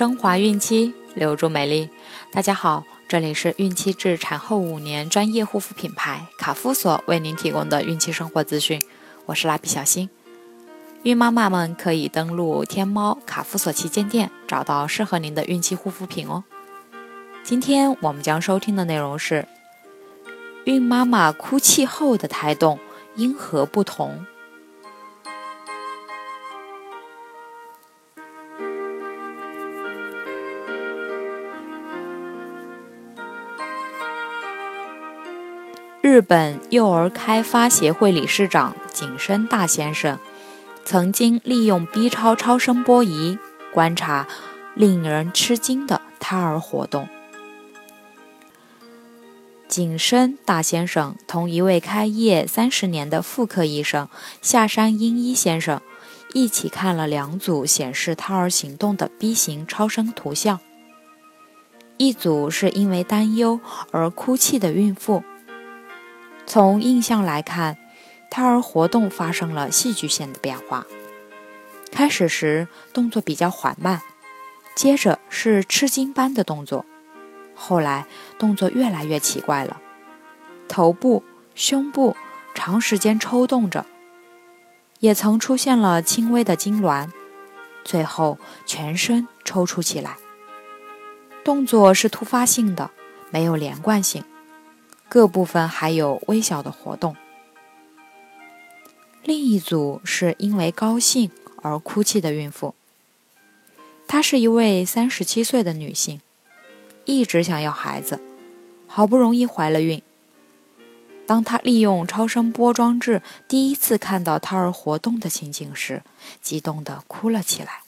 升华孕期，留住美丽。大家好，这里是孕期至产后五年专业护肤品牌卡夫索为您提供的孕期生活资讯。我是蜡笔小新。孕妈妈们可以登录天猫卡夫索旗舰店，找到适合您的孕期护肤品哦。今天我们将收听的内容是：孕妈妈哭泣后的胎动因何不同？日本幼儿开发协会理事长井深大先生曾经利用 B 超超声波仪观察令人吃惊的胎儿活动。井深大先生同一位开业三十年的妇科医生下山英一先生一起看了两组显示胎儿行动的 B 型超声图像，一组是因为担忧而哭泣的孕妇。从印象来看，胎儿活动发生了戏剧性的变化。开始时动作比较缓慢，接着是吃惊般的动作，后来动作越来越奇怪了，头部、胸部长时间抽动着，也曾出现了轻微的痉挛，最后全身抽搐起来。动作是突发性的，没有连贯性。各部分还有微小的活动。另一组是因为高兴而哭泣的孕妇，她是一位三十七岁的女性，一直想要孩子，好不容易怀了孕。当她利用超声波装置第一次看到胎儿活动的情景时，激动地哭了起来。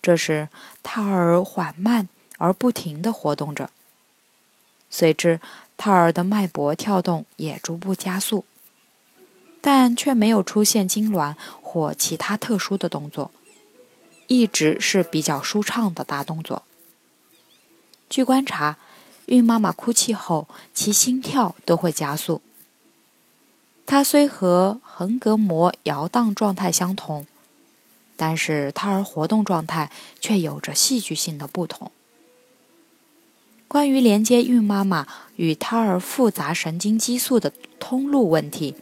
这时，胎儿缓慢而不停地活动着，随之。胎儿的脉搏跳动也逐步加速，但却没有出现痉挛或其他特殊的动作，一直是比较舒畅的大动作。据观察，孕妈妈哭泣后，其心跳都会加速。它虽和横膈膜摇荡状态相同，但是胎儿活动状态却有着戏剧性的不同。关于连接孕妈妈与胎儿复杂神经激素的通路问题，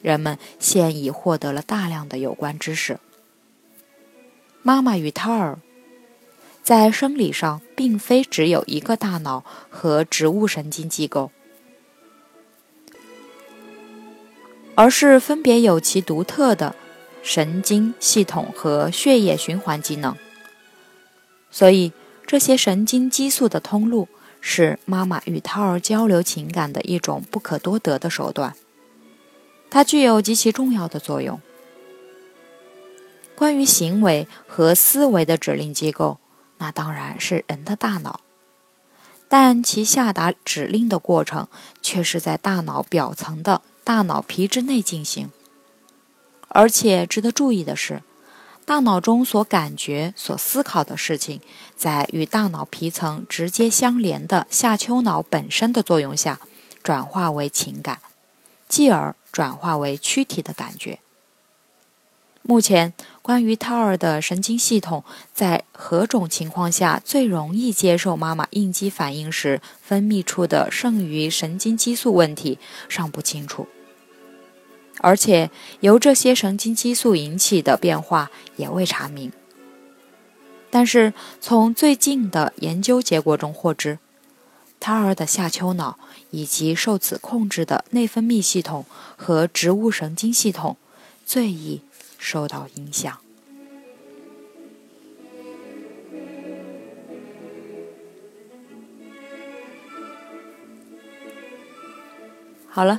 人们现已获得了大量的有关知识。妈妈与胎儿在生理上并非只有一个大脑和植物神经机构，而是分别有其独特的神经系统和血液循环机能。所以，这些神经激素的通路。是妈妈与胎儿交流情感的一种不可多得的手段，它具有极其重要的作用。关于行为和思维的指令机构，那当然是人的大脑，但其下达指令的过程却是在大脑表层的大脑皮质内进行。而且值得注意的是。大脑中所感觉、所思考的事情，在与大脑皮层直接相连的下丘脑本身的作用下，转化为情感，继而转化为躯体的感觉。目前，关于胎儿的神经系统在何种情况下最容易接受妈妈应激反应时分泌出的剩余神经激素问题，尚不清楚。而且由这些神经激素引起的变化也未查明。但是从最近的研究结果中获知，胎儿的下丘脑以及受此控制的内分泌系统和植物神经系统最易受到影响。好了。